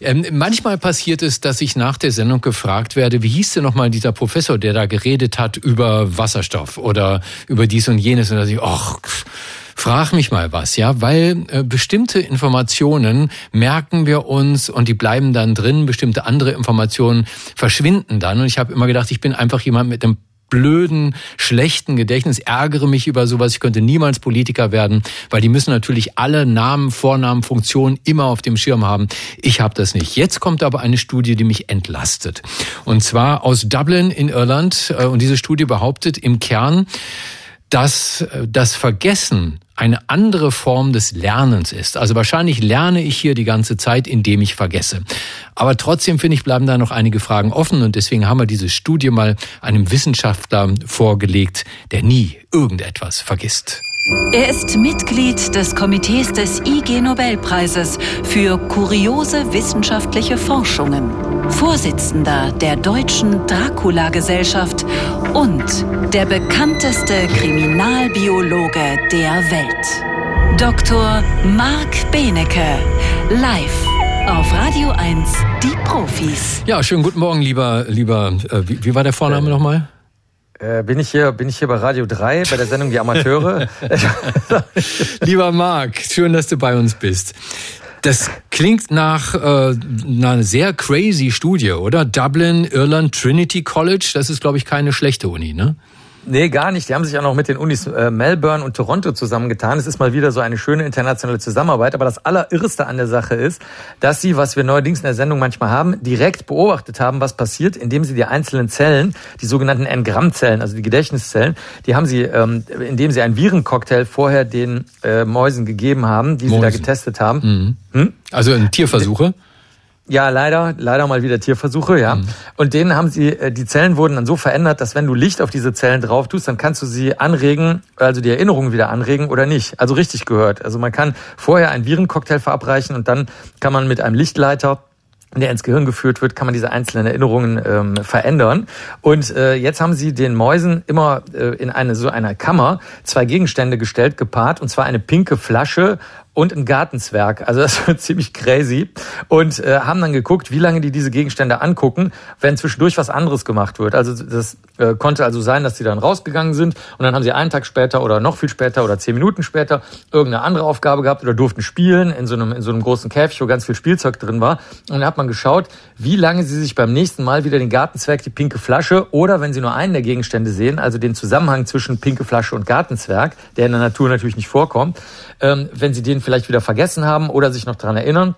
B: Ähm, manchmal passiert es, dass ich nach der Sendung gefragt werde, wie hieß denn nochmal dieser Professor, der da geredet hat über Wasserstoff oder über dies und jenes. Und da ich, ach, frag mich mal was, ja, weil äh, bestimmte Informationen merken wir uns und die bleiben dann drin, bestimmte andere Informationen verschwinden dann. Und ich habe immer gedacht, ich bin einfach jemand mit einem blöden, schlechten Gedächtnis, ärgere mich über sowas. Ich könnte niemals Politiker werden, weil die müssen natürlich alle Namen, Vornamen, Funktionen immer auf dem Schirm haben. Ich habe das nicht. Jetzt kommt aber eine Studie, die mich entlastet. Und zwar aus Dublin in Irland. Äh, und diese Studie behauptet im Kern, dass äh, das Vergessen eine andere Form des Lernens ist. Also wahrscheinlich lerne ich hier die ganze Zeit, indem ich vergesse. Aber trotzdem finde ich, bleiben da noch einige Fragen offen und deswegen haben wir diese Studie mal einem Wissenschaftler vorgelegt, der nie irgendetwas vergisst.
A: Er ist Mitglied des Komitees des IG Nobelpreises für kuriose wissenschaftliche Forschungen, Vorsitzender der Deutschen Dracula-Gesellschaft und der bekannteste Kriminalbiologe der Welt. Dr. Marc Benecke, live auf Radio 1, die Profis.
B: Ja, schönen guten Morgen, lieber, lieber, äh, wie, wie war der Vorname nochmal?
H: Äh, bin ich hier, bin ich hier bei Radio 3 bei der Sendung Die Amateure?
B: Lieber Marc, schön, dass du bei uns bist. Das klingt nach äh, einer sehr crazy Studie, oder? Dublin, Irland, Trinity College, das ist, glaube ich, keine schlechte Uni, ne?
H: Nee, gar nicht. Die haben sich auch noch mit den Unis äh, Melbourne und Toronto zusammengetan. Es ist mal wieder so eine schöne internationale Zusammenarbeit. Aber das Allerirrste an der Sache ist, dass sie, was wir neuerdings in der Sendung manchmal haben, direkt beobachtet haben, was passiert, indem sie die einzelnen Zellen, die sogenannten Engrammzellen, also die Gedächtniszellen, die haben sie, ähm, indem sie einen Virencocktail vorher den äh, Mäusen gegeben haben, die Mäusen. sie da getestet haben.
B: Mhm. Hm? Also in Tierversuche?
H: Ja, leider, leider mal wieder Tierversuche, ja. Mhm. Und denen haben sie, äh, die Zellen wurden dann so verändert, dass wenn du Licht auf diese Zellen drauf tust, dann kannst du sie anregen, also die Erinnerungen wieder anregen oder nicht. Also richtig gehört. Also man kann vorher einen Virencocktail verabreichen und dann kann man mit einem Lichtleiter der ins Gehirn geführt wird, kann man diese einzelnen Erinnerungen ähm, verändern. Und äh, jetzt haben sie den Mäusen immer äh, in eine so einer Kammer zwei Gegenstände gestellt, gepaart, und zwar eine pinke Flasche und ein Gartenzwerg. Also das wird ziemlich crazy. Und äh, haben dann geguckt, wie lange die diese Gegenstände angucken, wenn zwischendurch was anderes gemacht wird. Also das äh, konnte also sein, dass sie dann rausgegangen sind und dann haben sie einen Tag später oder noch viel später oder zehn Minuten später irgendeine andere Aufgabe gehabt oder durften spielen in so einem, in so einem großen Käfig, wo ganz viel Spielzeug drin war. Und dann hat man geschaut, wie lange sie sich beim nächsten Mal wieder den Gartenzwerg, die pinke Flasche oder wenn sie nur einen der Gegenstände sehen, also den Zusammenhang zwischen pinke Flasche und Gartenzwerg, der in der Natur natürlich nicht vorkommt, ähm, wenn sie den vielleicht wieder vergessen haben oder sich noch daran erinnern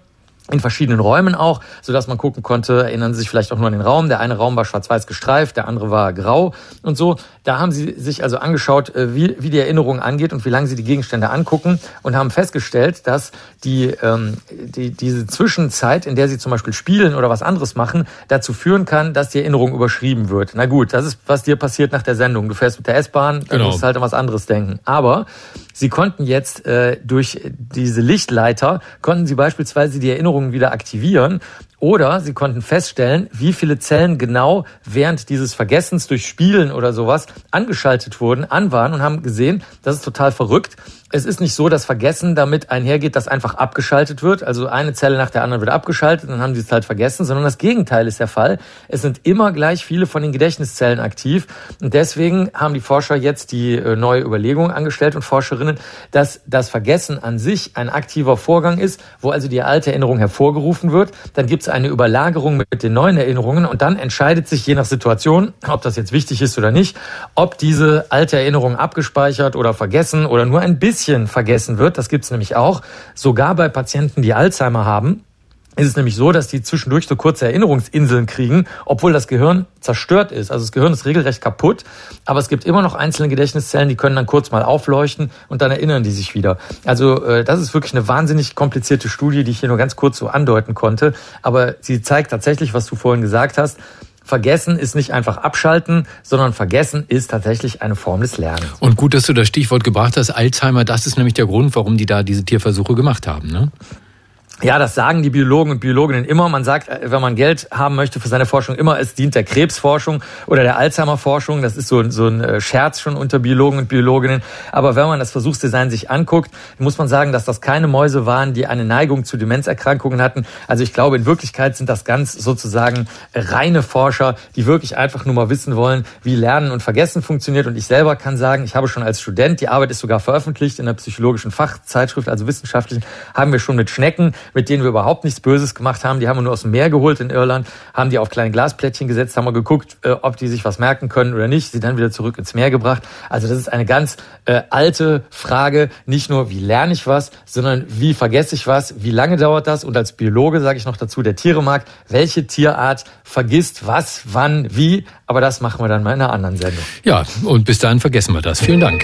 H: in verschiedenen Räumen auch, so dass man gucken konnte, erinnern Sie sich vielleicht auch nur an den Raum. Der eine Raum war schwarz-weiß gestreift, der andere war grau und so. Da haben sie sich also angeschaut, äh, wie, wie die Erinnerung angeht und wie lange sie die Gegenstände angucken und haben festgestellt, dass die, ähm, die, diese Zwischenzeit, in der sie zum Beispiel spielen oder was anderes machen, dazu führen kann, dass die Erinnerung überschrieben wird. Na gut, das ist, was dir passiert nach der Sendung. Du fährst mit der S-Bahn, dann genau. musst du halt an was anderes denken. Aber sie konnten jetzt äh, durch diese Lichtleiter, konnten sie beispielsweise die Erinnerungen wieder aktivieren oder sie konnten feststellen, wie viele Zellen genau während dieses Vergessens durch Spielen oder sowas angeschaltet wurden, an waren und haben gesehen, das ist total verrückt es ist nicht so, dass Vergessen damit einhergeht, dass einfach abgeschaltet wird. Also eine Zelle nach der anderen wird abgeschaltet, dann haben sie es halt vergessen, sondern das Gegenteil ist der Fall. Es sind immer gleich viele von den Gedächtniszellen aktiv. Und deswegen haben die Forscher jetzt die äh, neue Überlegung angestellt und Forscherinnen, dass das Vergessen an sich ein aktiver Vorgang ist, wo also die alte Erinnerung hervorgerufen wird. Dann gibt es eine Überlagerung mit den neuen Erinnerungen und dann entscheidet sich je nach Situation, ob das jetzt wichtig ist oder nicht, ob diese alte Erinnerung abgespeichert oder vergessen oder nur ein bisschen bisschen vergessen wird, das gibt es nämlich auch, sogar bei Patienten, die Alzheimer haben, ist es nämlich so, dass die zwischendurch so kurze Erinnerungsinseln kriegen, obwohl das Gehirn zerstört ist. Also das Gehirn ist regelrecht kaputt, aber es gibt immer noch einzelne Gedächtniszellen, die können dann kurz mal aufleuchten und dann erinnern die sich wieder. Also äh, das ist wirklich eine wahnsinnig komplizierte Studie, die ich hier nur ganz kurz so andeuten konnte, aber sie zeigt tatsächlich, was du vorhin gesagt hast, Vergessen ist nicht einfach abschalten, sondern Vergessen ist tatsächlich eine Form des Lernens.
B: Und gut, dass du das Stichwort gebracht hast, Alzheimer, das ist nämlich der Grund, warum die da diese Tierversuche gemacht haben. Ne?
H: Ja, das sagen die Biologen und Biologinnen immer. Man sagt, äh, wenn man Geld haben möchte für seine Forschung, immer, es dient der Krebsforschung oder der Alzheimer-Forschung. Das ist so, so ein äh, Scherz schon unter Biologen und Biologinnen. Aber wenn man das Versuchsdesign sich anguckt, muss man sagen, dass das keine Mäuse waren, die eine Neigung zu Demenzerkrankungen hatten. Also ich glaube, in Wirklichkeit sind das ganz sozusagen reine Forscher, die wirklich einfach nur mal wissen wollen, wie Lernen und Vergessen funktioniert. Und ich selber kann sagen, ich habe schon als Student, die Arbeit ist sogar veröffentlicht in der psychologischen Fachzeitschrift, also wissenschaftlichen, haben wir schon mit Schnecken mit denen wir überhaupt nichts Böses gemacht haben. Die haben wir nur aus dem Meer geholt in Irland, haben die auf kleine Glasplättchen gesetzt, haben wir geguckt, äh, ob die sich was merken können oder nicht, sie dann wieder zurück ins Meer gebracht. Also das ist eine ganz äh, alte Frage, nicht nur, wie lerne ich was, sondern wie vergesse ich was, wie lange dauert das? Und als Biologe sage ich noch dazu, der Tieremarkt, welche Tierart vergisst was, wann, wie? Aber das machen wir dann mal in einer anderen Sendung.
B: Ja, und bis dahin vergessen wir das. Vielen Dank.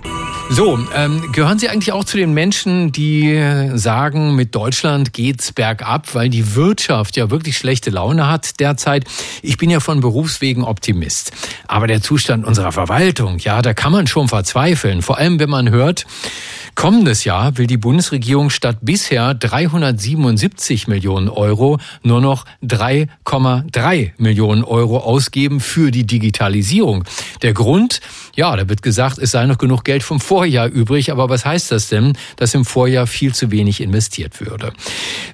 B: So, ähm, gehören Sie eigentlich auch zu den Menschen, die sagen, mit Deutschland geht's bergab, weil die Wirtschaft ja wirklich schlechte Laune hat derzeit? Ich bin ja von Berufswegen Optimist. Aber der Zustand unserer Verwaltung, ja, da kann man schon verzweifeln. Vor allem, wenn man hört, Kommendes Jahr will die Bundesregierung statt bisher 377 Millionen Euro nur noch 3,3 Millionen Euro ausgeben für die Digitalisierung. Der Grund, ja, da wird gesagt, es sei noch genug Geld vom Vorjahr übrig. Aber was heißt das denn, dass im Vorjahr viel zu wenig investiert würde?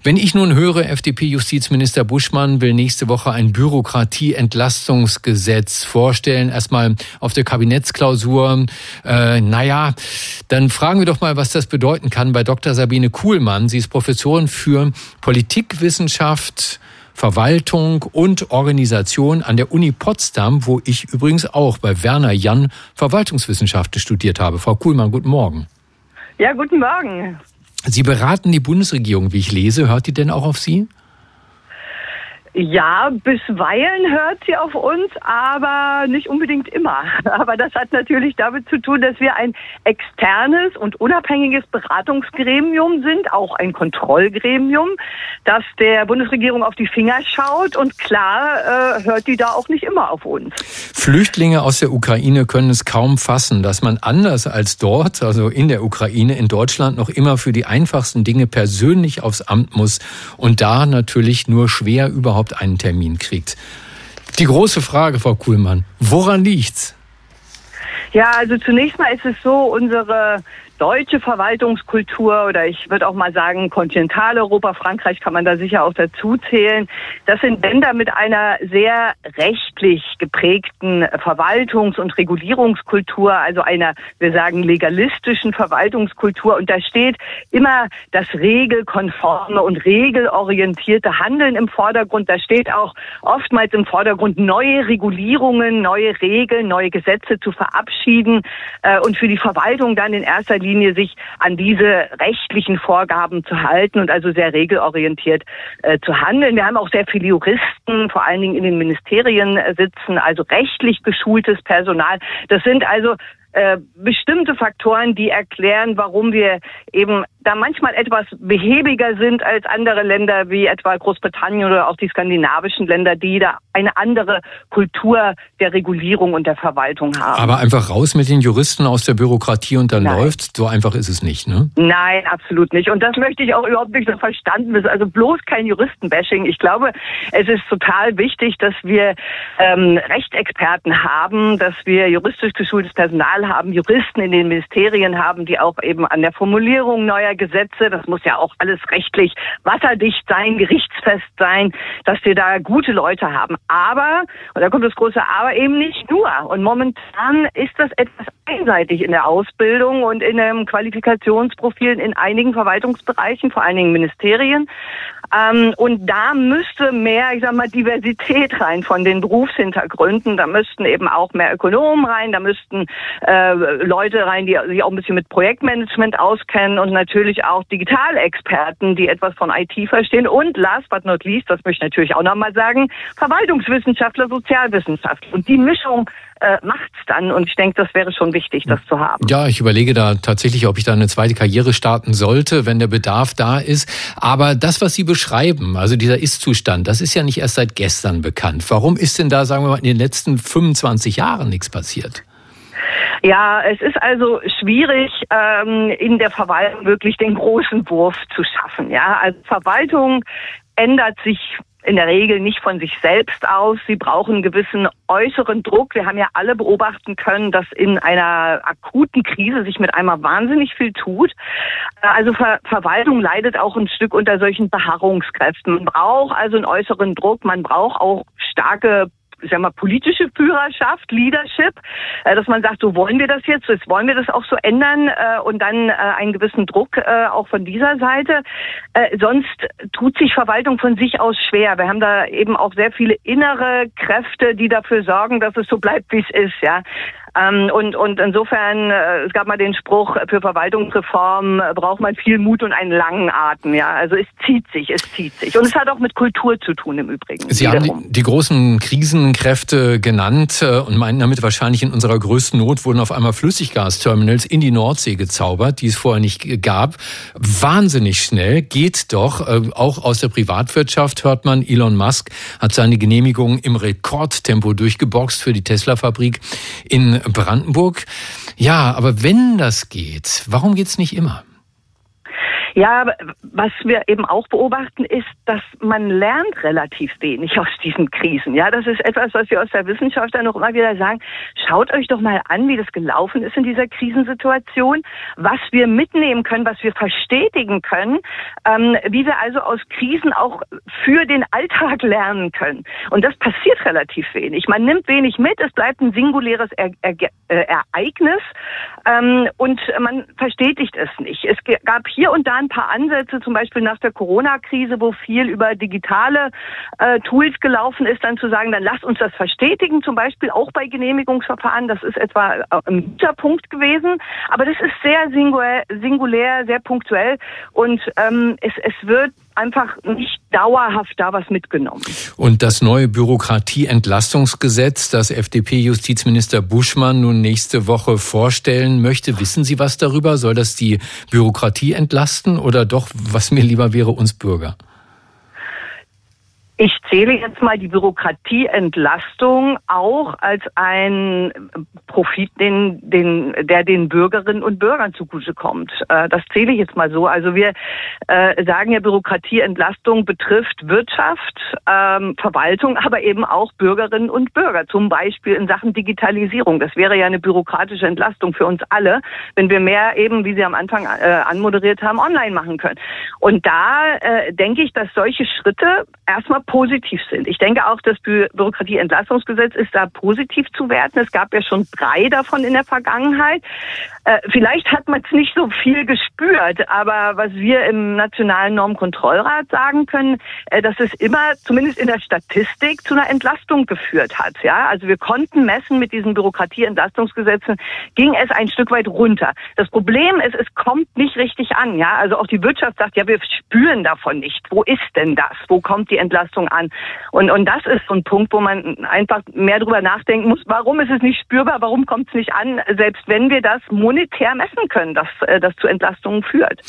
B: Wenn ich nun höre, FDP-Justizminister Buschmann will nächste Woche ein Bürokratieentlastungsgesetz vorstellen, erstmal auf der Kabinettsklausur, äh, naja, dann fragen wir doch mal, was das bedeuten kann bei Dr. Sabine Kuhlmann. Sie ist Professorin für Politikwissenschaft, Verwaltung und Organisation an der Uni Potsdam, wo ich übrigens auch bei Werner Jan Verwaltungswissenschaften studiert habe. Frau Kuhlmann, guten Morgen.
I: Ja, guten Morgen.
B: Sie beraten die Bundesregierung, wie ich lese. Hört die denn auch auf Sie?
I: Ja, bisweilen hört sie auf uns, aber nicht unbedingt immer. Aber das hat natürlich damit zu tun, dass wir ein externes und unabhängiges Beratungsgremium sind, auch ein Kontrollgremium, das der Bundesregierung auf die Finger schaut und klar äh, hört die da auch nicht immer auf uns.
B: Flüchtlinge aus der Ukraine können es kaum fassen, dass man anders als dort, also in der Ukraine, in Deutschland noch immer für die einfachsten Dinge persönlich aufs Amt muss und da natürlich nur schwer überhaupt überhaupt einen Termin kriegt. Die große Frage, Frau Kuhlmann, woran liegt's?
I: Ja, also zunächst mal ist es so, unsere deutsche Verwaltungskultur oder ich würde auch mal sagen Kontinentaleuropa, Frankreich kann man da sicher auch dazu zählen. Das sind Länder mit einer sehr rechtlich geprägten Verwaltungs- und Regulierungskultur, also einer, wir sagen, legalistischen Verwaltungskultur. Und da steht immer das regelkonforme und regelorientierte Handeln im Vordergrund. Da steht auch oftmals im Vordergrund, neue Regulierungen, neue Regeln, neue Gesetze zu verabschieden äh, und für die Verwaltung dann in erster Linie Linie sich an diese rechtlichen Vorgaben zu halten und also sehr regelorientiert äh, zu handeln. Wir haben auch sehr viele Juristen, vor allen Dingen in den Ministerien äh, sitzen, also rechtlich geschultes Personal. Das sind also äh, bestimmte Faktoren, die erklären, warum wir eben da manchmal etwas behäbiger sind als andere Länder wie etwa Großbritannien oder auch die skandinavischen Länder, die da eine andere Kultur der Regulierung und der Verwaltung haben.
B: Aber einfach raus mit den Juristen aus der Bürokratie und dann Nein. läuft's. So einfach ist es nicht, ne?
I: Nein, absolut nicht. Und das möchte ich auch überhaupt nicht so verstanden wissen. Also bloß kein Juristenbashing. Ich glaube, es ist total wichtig, dass wir ähm, Rechtsexperten haben, dass wir juristisch geschultes Personal haben, Juristen in den Ministerien haben, die auch eben an der Formulierung neuer Gesetze, das muss ja auch alles rechtlich wasserdicht sein, gerichtsfest sein, dass wir da gute Leute haben. Aber, und da kommt das große Aber eben nicht nur. Und momentan ist das etwas einseitig in der Ausbildung und in den Qualifikationsprofilen in einigen Verwaltungsbereichen, vor allen Dingen Ministerien. Ähm, und da müsste mehr, ich sag mal, Diversität rein von den Berufshintergründen. Da müssten eben auch mehr Ökonomen rein, da müssten äh, Leute rein, die sich auch ein bisschen mit Projektmanagement auskennen und natürlich auch Digitalexperten, die etwas von IT verstehen. Und last but not least, das möchte ich natürlich auch nochmal sagen, Verwaltungswissenschaftler, Sozialwissenschaftler. Und die Mischung äh, macht's dann. Und ich denke, das wäre schon wichtig, das zu haben.
B: Ja, ich überlege da tatsächlich, ob ich da eine zweite Karriere starten sollte, wenn der Bedarf da ist. Aber das, was Sie beschreiben, also dieser Ist-Zustand, das ist ja nicht erst seit gestern bekannt. Warum ist denn da, sagen wir mal, in den letzten 25 Jahren nichts passiert?
I: Ja, es ist also schwierig, ähm, in der Verwaltung wirklich den großen Wurf zu schaffen. Ja, also Verwaltung ändert sich in der Regel nicht von sich selbst aus. Sie brauchen einen gewissen äußeren Druck. Wir haben ja alle beobachten können, dass in einer akuten Krise sich mit einmal wahnsinnig viel tut. Also Ver Verwaltung leidet auch ein Stück unter solchen Beharrungskräften. Man braucht also einen äußeren Druck. Man braucht auch starke ich sag mal, politische Führerschaft, Leadership, äh, dass man sagt, so wollen wir das jetzt, jetzt wollen wir das auch so ändern äh, und dann äh, einen gewissen Druck auch von dieser Seite. Sonst tut sich Verwaltung von sich aus schwer. Wir haben da eben auch sehr viele innere Kräfte, die dafür sorgen, dass es so bleibt, wie es ist. Ja, ähm, und, und insofern, äh, es gab mal den Spruch, für Verwaltungsreform äh, braucht man viel Mut und einen langen Atem. Ja, also es zieht sich, es zieht sich. Und es hat auch mit Kultur zu tun im Übrigen.
B: Sie wiederum. haben die, die, großen Krisenkräfte genannt äh, und meinen damit wahrscheinlich in unserer größten Not wurden auf einmal Flüssiggasterminals in die Nordsee gezaubert, die es vorher nicht gab. Wahnsinnig schnell, geht doch. Äh, auch aus der Privatwirtschaft hört man, Elon Musk hat seine Genehmigung im Rekordtempo durchgeboxt für die Tesla-Fabrik in Brandenburg. Ja, aber wenn das geht, warum geht's nicht immer?
I: Ja, was wir eben auch beobachten, ist, dass man lernt relativ wenig aus diesen Krisen. Ja, das ist etwas, was wir aus der Wissenschaft dann noch immer wieder sagen. Schaut euch doch mal an, wie das gelaufen ist in dieser Krisensituation, was wir mitnehmen können, was wir verstetigen können, ähm, wie wir also aus Krisen auch für den Alltag lernen können. Und das passiert relativ wenig. Man nimmt wenig mit, es bleibt ein singuläres er er äh, Ereignis ähm, und man verstetigt es nicht. Es gab hier und da ein paar Ansätze, zum Beispiel nach der Corona-Krise, wo viel über digitale äh, Tools gelaufen ist, dann zu sagen, dann lasst uns das verstetigen, zum Beispiel auch bei Genehmigungsverfahren. Das ist etwa äh, ein guter Punkt gewesen, aber das ist sehr singulär, singulär sehr punktuell und ähm, es, es wird einfach nicht dauerhaft da was mitgenommen.
B: Und das neue Bürokratieentlastungsgesetz, das FDP-Justizminister Buschmann nun nächste Woche vorstellen möchte, wissen Sie was darüber? Soll das die Bürokratie entlasten oder doch, was mir lieber wäre, uns Bürger?
I: Ich zähle jetzt mal die Bürokratieentlastung auch als ein Profit, den, den, der den Bürgerinnen und Bürgern zugutekommt. Äh, das zähle ich jetzt mal so. Also wir äh, sagen ja, Bürokratieentlastung betrifft Wirtschaft, ähm, Verwaltung, aber eben auch Bürgerinnen und Bürger. Zum Beispiel in Sachen Digitalisierung. Das wäre ja eine bürokratische Entlastung für uns alle, wenn wir mehr eben, wie Sie am Anfang äh, anmoderiert haben, online machen können. Und da denke ich, dass solche Schritte erstmal positiv sind. Ich denke auch, das Bü Bürokratieentlastungsgesetz ist da positiv zu werten. Es gab ja schon drei davon in der Vergangenheit. Äh, vielleicht hat man es nicht so viel gespürt, aber was wir im Nationalen Normkontrollrat sagen können, äh, dass es immer, zumindest in der Statistik, zu einer Entlastung geführt hat. Ja, also wir konnten messen mit diesen Bürokratieentlastungsgesetzen, ging es ein Stück weit runter. Das Problem ist, es kommt nicht richtig an. Ja, also auch die Wirtschaft sagt, ja, wir spüren davon nicht. Wo ist denn das? Wo kommt die Entlastung an? Und, und das ist so ein Punkt, wo man einfach mehr drüber nachdenken muss. Warum ist es nicht spürbar? Warum kommt es nicht an? Selbst wenn wir das monetär messen können, dass äh, das zu Entlastungen führt.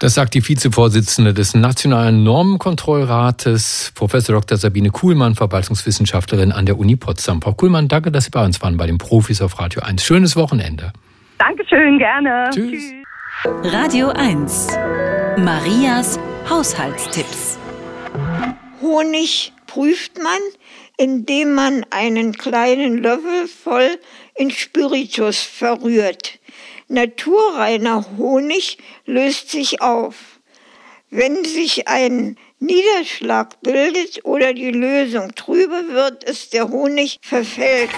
B: Das sagt die Vizevorsitzende des Nationalen Normenkontrollrates, Professor Dr. Sabine Kuhlmann, Verwaltungswissenschaftlerin an der Uni Potsdam. Frau Kuhlmann, danke, dass Sie bei uns waren bei den Profis auf Radio 1. Schönes Wochenende.
I: Dankeschön, gerne.
B: Tschüss. Tschüss.
A: Radio 1. Marias Haushaltstipps.
J: Honig prüft man, indem man einen kleinen Löffel voll in Spiritus verrührt. Naturreiner Honig löst sich auf. Wenn sich ein Niederschlag bildet oder die Lösung trübe wird, ist der Honig verfälscht.